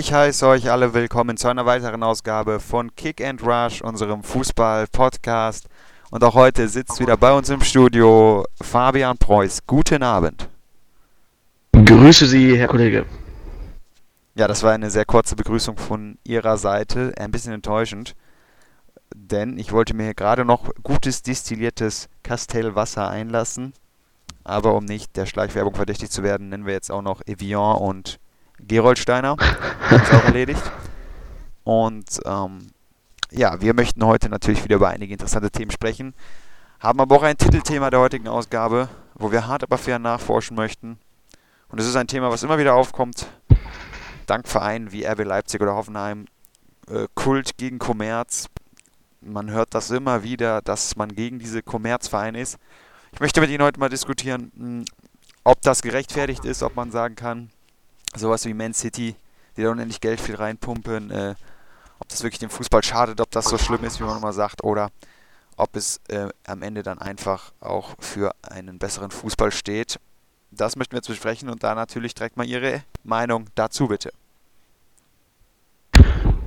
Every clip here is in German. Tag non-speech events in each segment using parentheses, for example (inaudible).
Ich heiße euch alle willkommen zu einer weiteren Ausgabe von Kick and Rush, unserem Fußball-Podcast. Und auch heute sitzt wieder bei uns im Studio Fabian Preuß. Guten Abend. Grüße Sie, Herr Kollege. Ja, das war eine sehr kurze Begrüßung von Ihrer Seite. Ein bisschen enttäuschend, denn ich wollte mir hier gerade noch gutes distilliertes Castellwasser einlassen. Aber um nicht der Schleichwerbung verdächtig zu werden, nennen wir jetzt auch noch Evian und Geroldsteiner. ist auch erledigt. Und ähm, ja, wir möchten heute natürlich wieder über einige interessante Themen sprechen. Haben aber auch ein Titelthema der heutigen Ausgabe, wo wir hart aber fair nachforschen möchten. Und es ist ein Thema, was immer wieder aufkommt. Dank Vereinen wie RB Leipzig oder Hoffenheim. Äh, Kult gegen Kommerz. Man hört das immer wieder, dass man gegen diese Kommerzvereine ist. Ich möchte mit Ihnen heute mal diskutieren, hm, ob das gerechtfertigt ist, ob man sagen kann, sowas wie Man City, die da unendlich Geld viel reinpumpen, äh, ob das wirklich dem Fußball schadet, ob das so schlimm ist, wie man immer sagt, oder ob es äh, am Ende dann einfach auch für einen besseren Fußball steht. Das möchten wir jetzt besprechen und da natürlich direkt mal Ihre Meinung dazu bitte.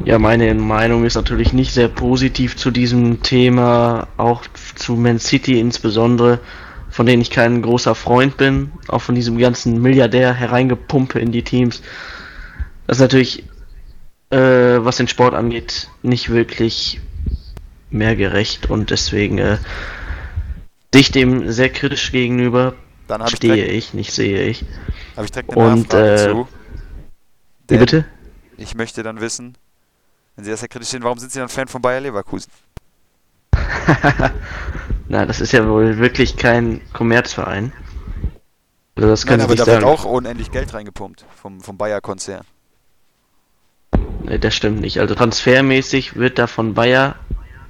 Ja, meine Meinung ist natürlich nicht sehr positiv zu diesem Thema, auch zu Man City insbesondere, von denen ich kein großer Freund bin, auch von diesem ganzen Milliardär hereingepumpe in die Teams. Das ist natürlich, äh, was den Sport angeht, nicht wirklich mehr gerecht und deswegen äh, ich dem sehr kritisch gegenüber. stehe ich, ich, nicht sehe ich. Habe ich direkt eine und, Nachfrage äh, zu. Wie bitte? Ich möchte dann wissen, wenn Sie das ja kritisch sehen, warum sind Sie dann Fan von Bayer Leverkusen? (laughs) Na, das ist ja wohl wirklich kein Kommerzverein. Also das Nein, aber da sagen. wird auch unendlich Geld reingepumpt vom, vom Bayer-Konzern. Ne, das stimmt nicht. Also transfermäßig wird da von Bayer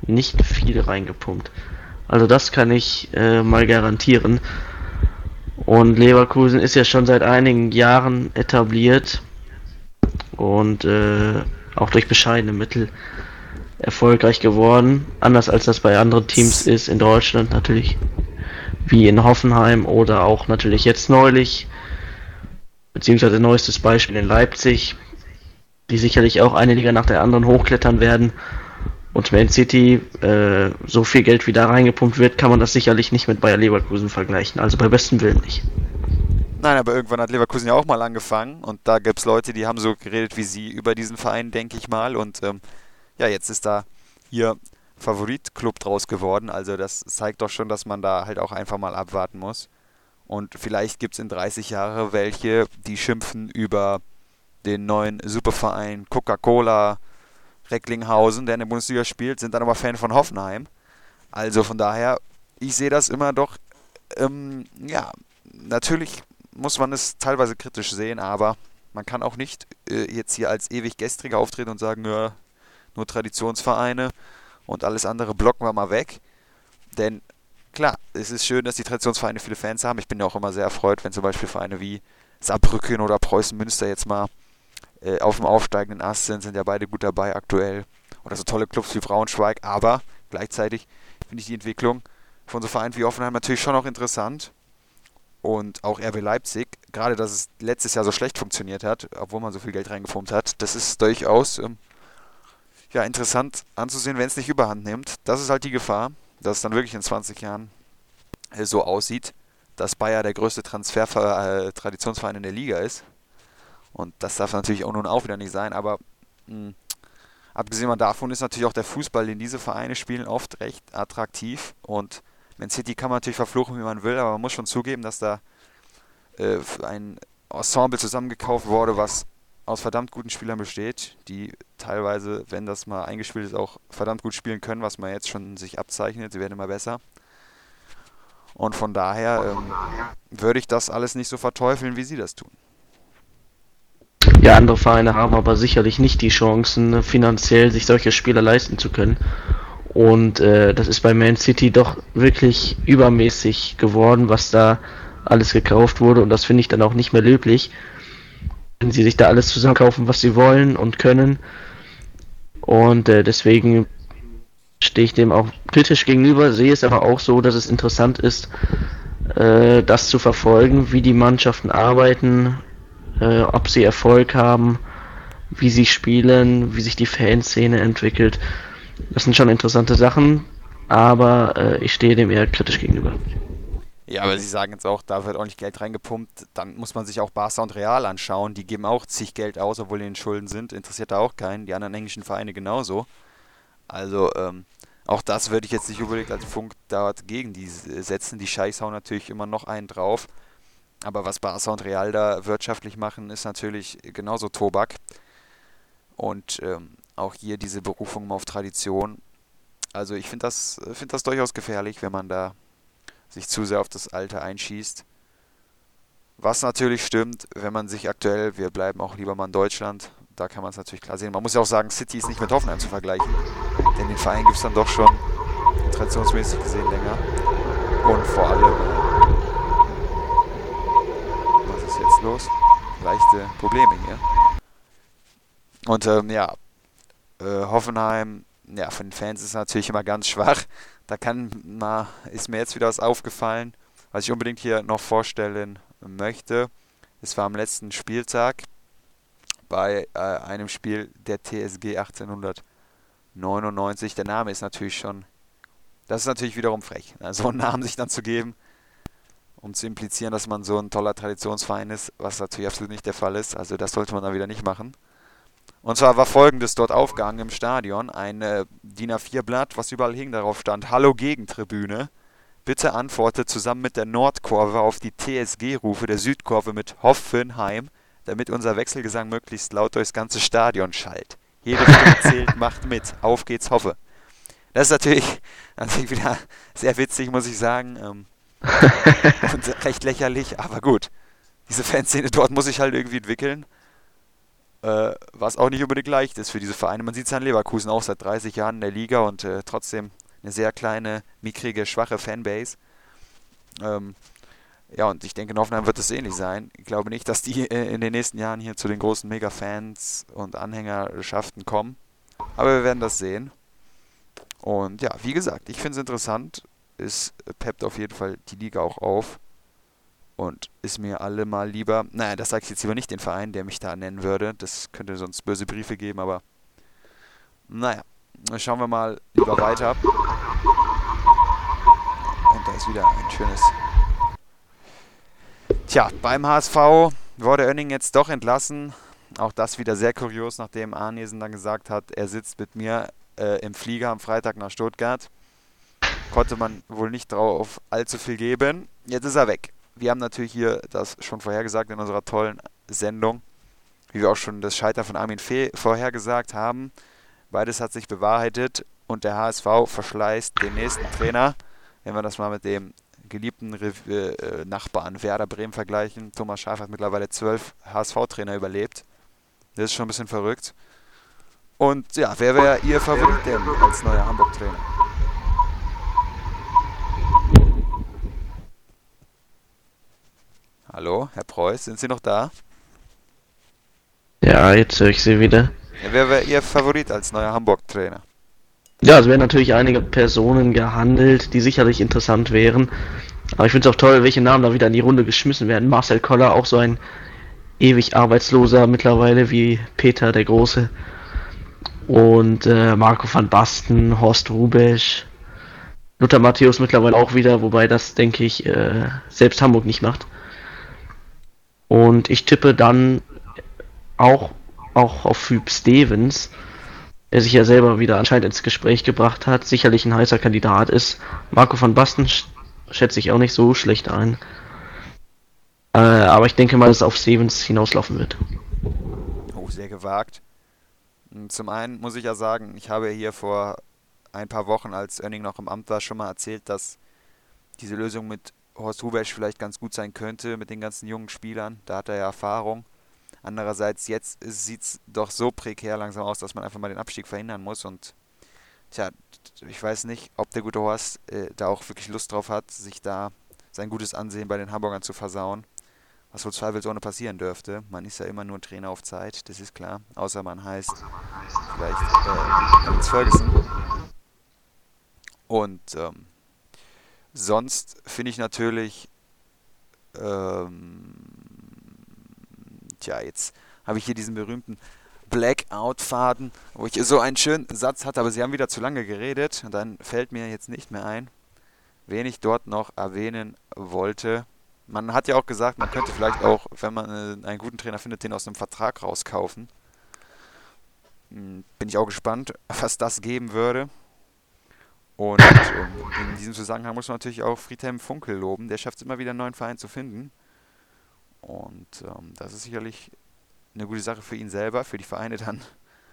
nicht viel reingepumpt. Also das kann ich äh, mal garantieren. Und Leverkusen ist ja schon seit einigen Jahren etabliert und äh, auch durch bescheidene Mittel erfolgreich geworden. Anders als das bei anderen Teams ist in Deutschland natürlich, wie in Hoffenheim oder auch natürlich jetzt neulich, beziehungsweise neuestes Beispiel in Leipzig, die sicherlich auch eine Liga nach der anderen hochklettern werden. Und Man City, äh, so viel Geld wie da reingepumpt wird, kann man das sicherlich nicht mit Bayer Leverkusen vergleichen. Also bei bestem Willen nicht. Nein, aber irgendwann hat Leverkusen ja auch mal angefangen und da gibt es Leute, die haben so geredet wie sie über diesen Verein, denke ich mal. Und ähm, ja, jetzt ist da ihr Favoritclub draus geworden. Also das zeigt doch schon, dass man da halt auch einfach mal abwarten muss. Und vielleicht gibt es in 30 Jahren welche, die schimpfen über den neuen Superverein Coca-Cola Recklinghausen, der in der Bundesliga spielt, sind dann aber Fan von Hoffenheim. Also von daher, ich sehe das immer doch, ähm, ja, natürlich muss man es teilweise kritisch sehen, aber man kann auch nicht äh, jetzt hier als ewig Gestriger auftreten und sagen, ja, nur Traditionsvereine und alles andere blocken wir mal weg. Denn klar, es ist schön, dass die Traditionsvereine viele Fans haben. Ich bin ja auch immer sehr erfreut, wenn zum Beispiel Vereine wie Saarbrücken oder Preußen Münster jetzt mal äh, auf dem aufsteigenden Ast sind, sind ja beide gut dabei aktuell. Oder so tolle Clubs wie Braunschweig. Aber gleichzeitig finde ich die Entwicklung von so Vereinen wie Offenheim natürlich schon auch interessant und auch RB Leipzig, gerade dass es letztes Jahr so schlecht funktioniert hat, obwohl man so viel Geld reingefummt hat, das ist durchaus ähm, ja, interessant anzusehen, wenn es nicht überhand nimmt. Das ist halt die Gefahr, dass es dann wirklich in 20 Jahren äh, so aussieht, dass Bayer der größte Transfer-Traditionsverein äh, in der Liga ist. Und das darf natürlich auch nun auch wieder nicht sein, aber mh, hm, abgesehen davon ist natürlich auch der Fußball, den diese Vereine spielen, oft recht attraktiv und Man City kann man natürlich verfluchen, wie man will, aber man muss schon zugeben, dass da äh, ein Ensemble zusammengekauft wurde, was aus verdammt guten Spielern besteht, die teilweise, wenn das mal eingespielt ist, auch verdammt gut spielen können, was man jetzt schon sich abzeichnet. Sie werden immer besser. Und von daher ähm, würde ich das alles nicht so verteufeln, wie Sie das tun. Ja, andere Vereine haben aber sicherlich nicht die Chancen, finanziell sich solche Spieler leisten zu können. Und äh, das ist bei Man City doch wirklich übermäßig geworden, was da alles gekauft wurde. Und das finde ich dann auch nicht mehr löblich, wenn sie sich da alles zusammenkaufen, was sie wollen und können. Und äh, deswegen stehe ich dem auch kritisch gegenüber, sehe es aber auch so, dass es interessant ist, äh, das zu verfolgen, wie die Mannschaften arbeiten, äh, ob sie Erfolg haben, wie sie spielen, wie sich die Fanszene entwickelt. Das sind schon interessante Sachen, aber äh, ich stehe dem eher kritisch gegenüber. Ja, aber Sie sagen jetzt auch, da wird ordentlich Geld reingepumpt. Dann muss man sich auch Barca und Real anschauen. Die geben auch zig Geld aus, obwohl die in Schulden sind. Interessiert da auch keinen. Die anderen englischen Vereine genauso. Also, ähm, auch das würde ich jetzt nicht unbedingt als Funk dort gegen die setzen. Die Scheiß hauen natürlich immer noch einen drauf. Aber was Barca und Real da wirtschaftlich machen, ist natürlich genauso Tobak. Und ähm, auch hier diese Berufung auf Tradition. Also ich finde das, find das durchaus gefährlich, wenn man da sich zu sehr auf das Alte einschießt. Was natürlich stimmt, wenn man sich aktuell, wir bleiben auch lieber mal in Deutschland, da kann man es natürlich klar sehen. Man muss ja auch sagen, City ist nicht mit Hoffenheim zu vergleichen. Denn den Verein gibt es dann doch schon traditionsmäßig gesehen länger. Und vor allem, was ist jetzt los? Leichte Probleme hier. Und ähm, ja, äh, Hoffenheim, ja, von den Fans ist natürlich immer ganz schwach. Da kann mal, ist mir jetzt wieder was aufgefallen, was ich unbedingt hier noch vorstellen möchte. Es war am letzten Spieltag bei äh, einem Spiel der TSG 1899. Der Name ist natürlich schon, das ist natürlich wiederum frech, ne? so einen Namen sich dann zu geben, um zu implizieren, dass man so ein toller Traditionsverein ist, was natürlich absolut nicht der Fall ist. Also das sollte man dann wieder nicht machen. Und zwar war folgendes dort aufgehangen im Stadion: ein äh, DIN A4-Blatt, was überall hing, darauf stand: Hallo Gegentribüne. Bitte antworte zusammen mit der Nordkurve auf die TSG-Rufe der Südkurve mit Hoffenheim, damit unser Wechselgesang möglichst laut durchs ganze Stadion schallt. Jede Stimme (laughs) zählt, macht mit. Auf geht's, hoffe. Das ist natürlich, (laughs) natürlich wieder sehr witzig, muss ich sagen. Ähm, (laughs) und recht lächerlich, aber gut. Diese Fanszene dort muss sich halt irgendwie entwickeln äh, was auch nicht unbedingt leicht ist für diese Vereine. Man sieht es an Leverkusen auch seit 30 Jahren in der Liga und äh, trotzdem eine sehr kleine, mickrige, schwache Fanbase. Ähm, ja, und ich denke, in Hoffenheim wird es ähnlich sein. Ich glaube nicht, dass die äh, in den nächsten Jahren hier zu den großen Mega-Fans und Anhängerschaften kommen. Aber wir werden das sehen. Und ja, wie gesagt, ich finde es interessant. Es peppt auf jeden Fall die Liga auch auf und ist mir allemal lieber, naja, das sage ich jetzt lieber nicht den Verein, der mich da nennen würde. Das könnte sonst böse Briefe geben, aber naja, schauen wir mal lieber weiter. Und da ist wieder ein schönes. Tja, beim HSV wurde Oenning jetzt doch entlassen. Auch das wieder sehr kurios, nachdem Arnesen dann gesagt hat, er sitzt mit mir äh, im Flieger am Freitag nach Stuttgart. Konnte man wohl nicht drauf allzu viel geben. Jetzt ist er weg wir haben natürlich hier das schon vorhergesagt in unserer tollen Sendung, wie wir auch schon das Scheitern von Armin Fee vorhergesagt haben. Beides hat sich bewahrheitet und der HSV verschleißt den nächsten Trainer. Wenn wir das mal mit dem geliebten äh, Nachbarn Werder Bremen vergleichen. Thomas Schaaf hat mittlerweile zwölf HSV-Trainer überlebt. Das ist schon ein bisschen verrückt. Und ja, wer wäre Ihr Favorit denn als neuer Hamburg-Trainer? Hallo, Herr Preuß, sind Sie noch da? Ja, jetzt höre ich Sie wieder. Ja, wer wäre Ihr Favorit als neuer Hamburg-Trainer? Ja, es werden natürlich einige Personen gehandelt, die sicherlich interessant wären. Aber ich finde es auch toll, welche Namen da wieder in die Runde geschmissen werden. Marcel Koller, auch so ein ewig Arbeitsloser mittlerweile wie Peter der Große. Und äh, Marco van Basten, Horst Rubesch, Luther Matthäus mittlerweile auch wieder, wobei das, denke ich, äh, selbst Hamburg nicht macht. Und ich tippe dann auch, auch auf Philipp Stevens, der sich ja selber wieder anscheinend ins Gespräch gebracht hat, sicherlich ein heißer Kandidat ist. Marco van Basten schätze ich auch nicht so schlecht ein. Äh, aber ich denke mal, dass es auf Stevens hinauslaufen wird. Oh, sehr gewagt. Zum einen muss ich ja sagen, ich habe hier vor ein paar Wochen, als Önning noch im Amt war, schon mal erzählt, dass diese Lösung mit Horst Hubesch vielleicht ganz gut sein könnte mit den ganzen jungen Spielern. Da hat er ja Erfahrung. Andererseits, jetzt sieht es doch so prekär langsam aus, dass man einfach mal den Abstieg verhindern muss. Und tja, ich weiß nicht, ob der gute Horst äh, da auch wirklich Lust drauf hat, sich da sein gutes Ansehen bei den Hamburgern zu versauen. Was wohl zweifelsohne passieren dürfte. Man ist ja immer nur Trainer auf Zeit, das ist klar. Außer man heißt vielleicht äh, Alex Ferguson. Und ähm, Sonst finde ich natürlich, ähm, tja, jetzt habe ich hier diesen berühmten Blackout-Faden, wo ich so einen schönen Satz hatte, aber sie haben wieder zu lange geredet und dann fällt mir jetzt nicht mehr ein, wen ich dort noch erwähnen wollte. Man hat ja auch gesagt, man könnte vielleicht auch, wenn man äh, einen guten Trainer findet, den aus einem Vertrag rauskaufen. Hm, bin ich auch gespannt, was das geben würde. Und ähm, in diesem Zusammenhang muss man natürlich auch Friedhelm Funkel loben. Der schafft es immer wieder, einen neuen Verein zu finden. Und ähm, das ist sicherlich eine gute Sache für ihn selber, für die Vereine dann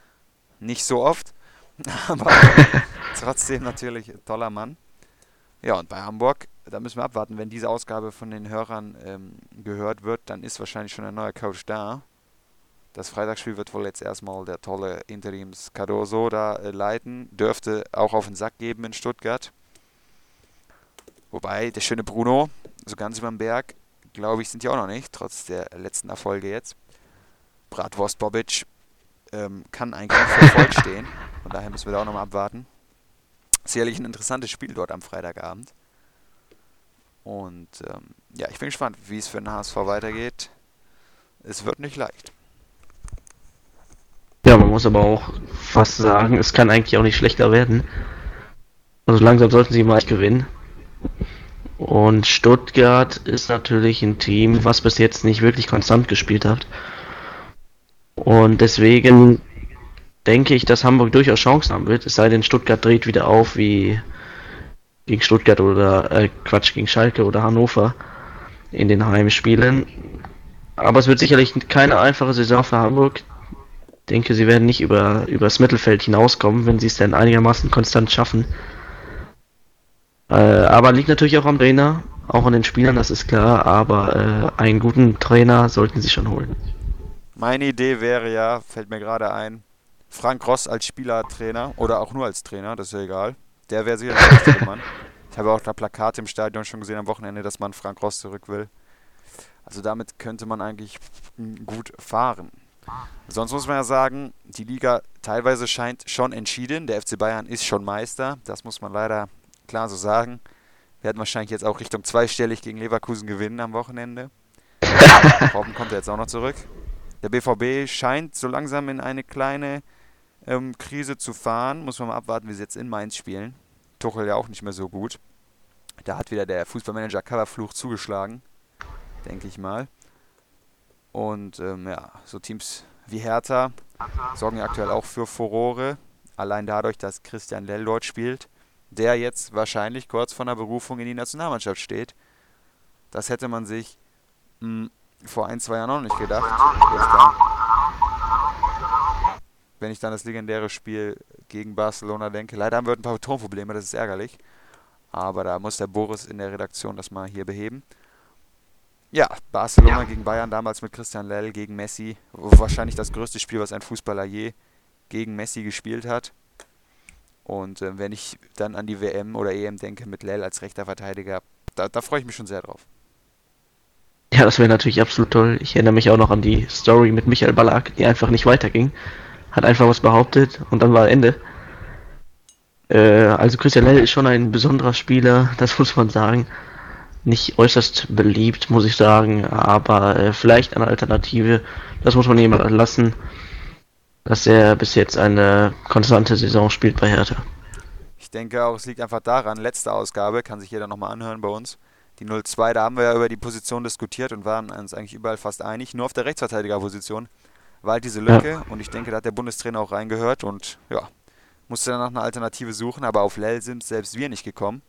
(laughs) nicht so oft. (laughs) Aber trotzdem natürlich ein toller Mann. Ja, und bei Hamburg, da müssen wir abwarten. Wenn diese Ausgabe von den Hörern ähm, gehört wird, dann ist wahrscheinlich schon ein neuer Coach da. Das Freitagsspiel wird wohl jetzt erstmal der tolle Interims Cardoso da äh, leiten. Dürfte auch auf den Sack geben in Stuttgart. Wobei, der schöne Bruno, so ganz über den Berg, glaube ich, sind die auch noch nicht, trotz der letzten Erfolge jetzt. Bratwurst Bobic ähm, kann eigentlich für voll (laughs) stehen. Von daher müssen wir da auch nochmal abwarten. Sicherlich ein interessantes Spiel dort am Freitagabend. Und ähm, ja, ich bin gespannt, wie es für den HSV weitergeht. Es wird nicht leicht. Ja, man muss aber auch fast sagen, es kann eigentlich auch nicht schlechter werden. Also langsam sollten sie mal gewinnen. Und Stuttgart ist natürlich ein Team, was bis jetzt nicht wirklich konstant gespielt hat. Und deswegen denke ich, dass Hamburg durchaus Chancen haben wird, es sei denn, Stuttgart dreht wieder auf wie gegen Stuttgart oder äh, Quatsch, gegen Schalke oder Hannover in den Heimspielen. Aber es wird sicherlich keine einfache Saison für Hamburg. Ich denke, sie werden nicht über übers Mittelfeld hinauskommen, wenn sie es denn einigermaßen konstant schaffen. Äh, aber liegt natürlich auch am Trainer, auch an den Spielern, das ist klar, aber äh, einen guten Trainer sollten sie schon holen. Meine Idee wäre ja, fällt mir gerade ein, Frank Ross als Spielertrainer oder auch nur als Trainer, das ist ja egal. Der wäre sicher der richtige Mann. Ich habe auch da Plakate im Stadion schon gesehen am Wochenende, dass man Frank Ross zurück will. Also damit könnte man eigentlich gut fahren. Sonst muss man ja sagen, die Liga teilweise scheint schon entschieden. Der FC Bayern ist schon Meister. Das muss man leider klar so sagen. Wir werden wahrscheinlich jetzt auch Richtung zweistellig gegen Leverkusen gewinnen am Wochenende. (laughs) Robben kommt er jetzt auch noch zurück. Der BVB scheint so langsam in eine kleine ähm, Krise zu fahren. Muss man mal abwarten, wie sie jetzt in Mainz spielen. Tuchel ja auch nicht mehr so gut. Da hat wieder der Fußballmanager Coverfluch zugeschlagen, denke ich mal. Und ähm, ja, so Teams wie Hertha sorgen ja aktuell auch für Furore. Allein dadurch, dass Christian Lell dort spielt, der jetzt wahrscheinlich kurz vor einer Berufung in die Nationalmannschaft steht. Das hätte man sich mh, hm, vor ein, zwei Jahren auch nicht gedacht. Wenn ich dann das legendäre Spiel gegen Barcelona denke. Leider haben wir ein paar Tonprobleme, das ist ärgerlich. Aber da muss der Boris in der Redaktion das mal hier beheben. Ja, Barcelona ja. gegen Bayern damals mit Christian Lell gegen Messi. Wahrscheinlich das größte Spiel, was ein Fußballer je gegen Messi gespielt hat. Und äh, wenn ich dann an die WM oder EM denke mit Lell als rechter Verteidiger, da, da freue ich mich schon sehr drauf. Ja, das wäre natürlich absolut toll. Ich erinnere mich auch noch an die Story mit Michael Ballack, die einfach nicht weiterging. Hat einfach was behauptet und dann war Ende. Äh, also Christian Lell ist schon ein besonderer Spieler, (laughs) das muss man sagen. Nicht äußerst beliebt, muss ich sagen, aber äh, vielleicht eine Alternative. Das muss man ihm lassen, dass er bis jetzt eine konstante Saison spielt bei Hertha. Ich denke auch, es liegt einfach daran, letzte Ausgabe, kann sich jeder nochmal anhören bei uns die 0-2, da haben wir ja über die Position diskutiert und waren uns eigentlich überall fast einig. Nur auf der Rechtsverteidigerposition war halt diese Lücke ja. und ich denke, da hat der Bundestrainer auch reingehört und ja, musste dann nach einer Alternative suchen, aber auf Lell sind selbst wir nicht gekommen.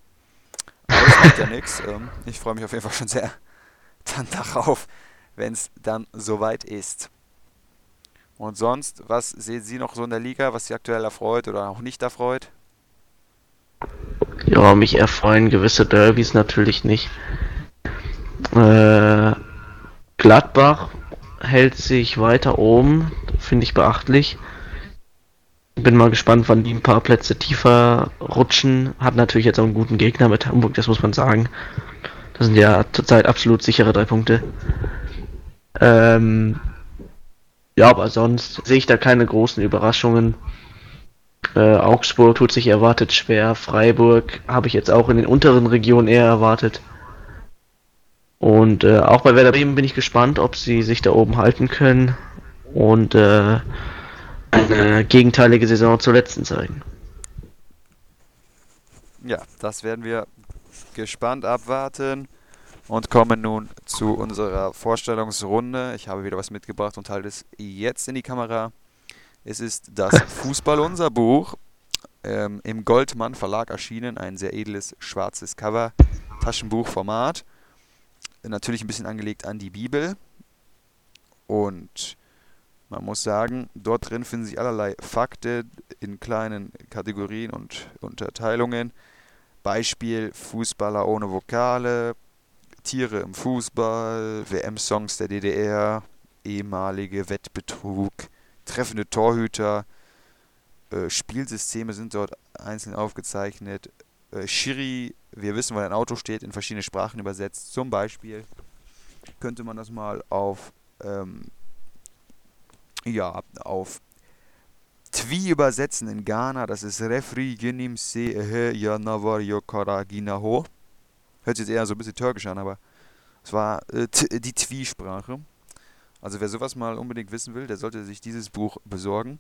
Das macht ja nichts. Ähm, ich freue mich auf jeden Fall schon sehr dann darauf, wenn es dann soweit ist. Und sonst, was sehen Sie noch so in der Liga, was Sie aktuell erfreut oder auch nicht erfreut? Ja, mich erfreuen gewisse Derbys natürlich nicht. Äh, Gladbach hält sich weiter oben, finde ich beachtlich. Bin mal gespannt, wann die ein paar Plätze tiefer rutschen. Hat natürlich jetzt auch einen guten Gegner mit Hamburg, das muss man sagen. Das sind ja zurzeit absolut sichere drei Punkte. Ähm, ja, aber sonst sehe ich da keine großen Überraschungen. Äh, Augsburg tut sich erwartet schwer. Freiburg habe ich jetzt auch in den unteren Regionen eher erwartet. Und äh, auch bei Werder Bremen bin ich gespannt, ob sie sich da oben halten können. Und äh, eine gegenteilige Saison zur letzten zeigen. Ja, das werden wir gespannt abwarten und kommen nun zu unserer Vorstellungsrunde. Ich habe wieder was mitgebracht und halte es jetzt in die Kamera. Es ist das (laughs) Fußball unser Buch. Ähm, Im Goldmann Verlag erschienen, ein sehr edles schwarzes Cover, Taschenbuchformat. Natürlich ein bisschen angelegt an die Bibel. Und man muss sagen, dort drin finden sich allerlei Fakten in kleinen Kategorien und Unterteilungen. Beispiel Fußballer ohne Vokale, Tiere im Fußball, WM-Songs der DDR, ehemalige Wettbetrug, treffende Torhüter, äh, Spielsysteme sind dort einzeln aufgezeichnet. Äh, Schiri, wir wissen, wo ein Auto steht, in verschiedene Sprachen übersetzt. Zum Beispiel könnte man das mal auf ähm, ja, auf Twi übersetzen in Ghana, das ist Refri Genim Se Ehe Yanavar Yokara Ginaho. Hört sich jetzt eher so ein bisschen türkisch an, aber es war äh, die Twi-Sprache. Also wer sowas mal unbedingt wissen will, der sollte sich dieses Buch besorgen.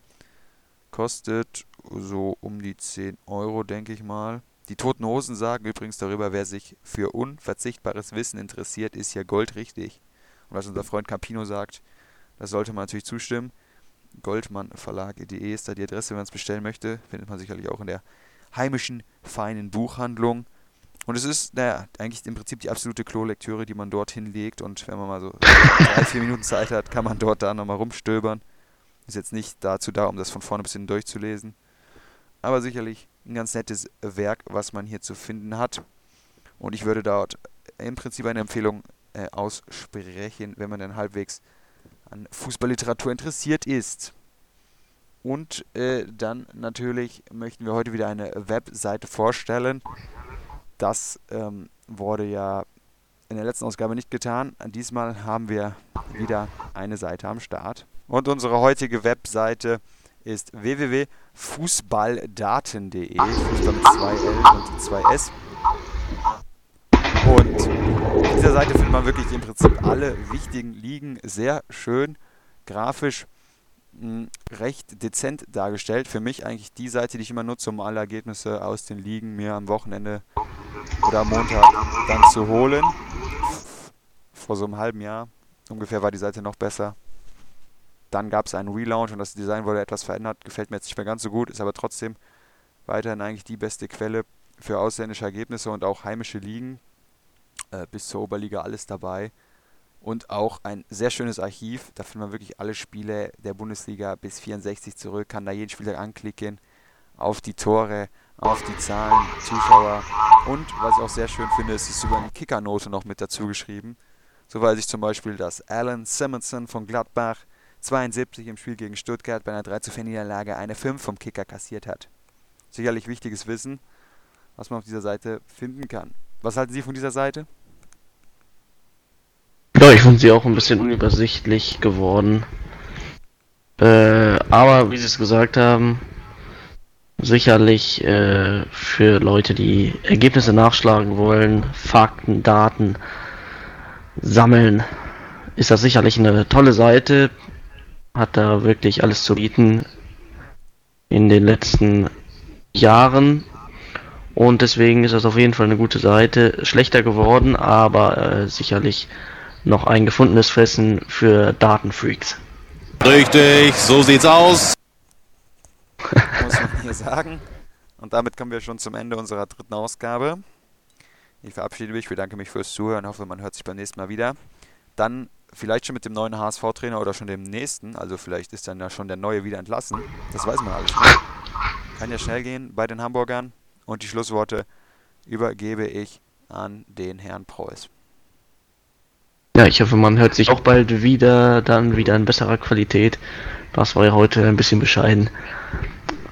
Kostet so um die 10 Euro, denke ich mal. Die Toten Hosen sagen übrigens darüber, wer sich für unverzichtbares Wissen interessiert, ist ja goldrichtig. Und was unser Freund Campino sagt, das sollte man natürlich zustimmen. Goldmannverlag.de ist da die Adresse, wenn man es bestellen möchte. Findet man sicherlich auch in der heimischen, feinen Buchhandlung. Und es ist, naja, eigentlich im Prinzip die absolute Klo-Lektüre, die man dort hinlegt. Und wenn man mal so (laughs) drei, vier Minuten Zeit hat, kann man dort da nochmal rumstöbern. Ist jetzt nicht dazu da, um das von vorne bis hinten durchzulesen. Aber sicherlich ein ganz nettes Werk, was man hier zu finden hat. Und ich würde dort im Prinzip eine Empfehlung äh, aussprechen, wenn man dann halbwegs an Fußballliteratur interessiert ist. Und äh, dann natürlich möchten wir heute wieder eine Webseite vorstellen. Das ähm, wurde ja in der letzten Ausgabe nicht getan. Diesmal haben wir wieder eine Seite am Start. Und unsere heutige Webseite ist www.fußballdaten.de. Fußball mit 2L und 2S. Seite findet man wirklich im Prinzip alle wichtigen Ligen sehr schön grafisch mh, hm, recht dezent dargestellt. Für mich eigentlich die Seite, die ich immer nutze, um alle Ergebnisse aus den Ligen mir am Wochenende oder am Montag dann zu holen. Vor so einem halben Jahr ungefähr war die Seite noch besser. Dann gab es einen Relaunch und das Design wurde etwas verändert. Gefällt mir jetzt nicht mehr ganz so gut, ist aber trotzdem weiterhin eigentlich die beste Quelle für ausländische Ergebnisse und auch heimische Ligen. Äh, bis zur Oberliga alles dabei. Und auch ein sehr schönes Archiv. Da findet man wirklich alle Spiele der Bundesliga bis 64 zurück. Kann da jeden Spieler anklicken. Auf die Tore, auf die Zahlen, Zuschauer. Und was ich auch sehr schön finde, ist es über eine Kickernote noch mit dazu geschrieben. So weiß ich zum Beispiel, dass Alan Simonson von Gladbach 72 im Spiel gegen Stuttgart bei einer 3 zu 4 Niederlage eine 5 vom Kicker kassiert hat. Sicherlich wichtiges Wissen, was man auf dieser Seite finden kann. Was halten Sie von dieser Seite? Ja, ich finde sie auch ein bisschen unübersichtlich geworden. Äh, aber wie Sie es gesagt haben, sicherlich äh, für Leute, die Ergebnisse nachschlagen wollen, Fakten, Daten sammeln, ist das sicherlich eine tolle Seite. Hat da wirklich alles zu bieten in den letzten Jahren. Und deswegen ist das auf jeden Fall eine gute Seite. Schlechter geworden, aber äh, sicherlich noch ein gefundenes Fressen für Datenfreaks. Richtig, so sieht's aus. (laughs) Muss man hier sagen. Und damit kommen wir schon zum Ende unserer dritten Ausgabe. Ich verabschiede mich, bedanke mich fürs Zuhören, hoffe, man hört sich beim nächsten Mal wieder. Dann vielleicht schon mit dem neuen HSV-Trainer oder schon dem nächsten. Also vielleicht ist dann ja schon der neue wieder entlassen. Das weiß man alles nicht. Kann ja schnell gehen bei den Hamburgern. Und die Schlussworte übergebe ich an den Herrn Preuß. Ja, ich hoffe, man hört sich auch bald wieder, dann wieder in besserer Qualität. Das war ja heute ein bisschen bescheiden.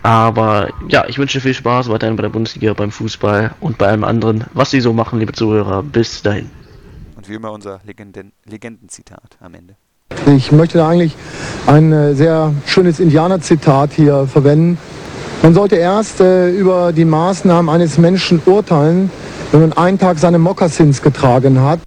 Aber ja, ich wünsche viel Spaß weiterhin bei der Bundesliga, beim Fußball und bei allem anderen, was Sie so machen, liebe Zuhörer. Bis dahin. Und wie immer unser Legenden Legendenzitat am Ende. Ich möchte da eigentlich ein äh, sehr schönes Indianerzitat hier verwenden. Man sollte erst äh, über die Maßnahmen eines Menschen urteilen, wenn man einen Tag seine Mokassins getragen hat.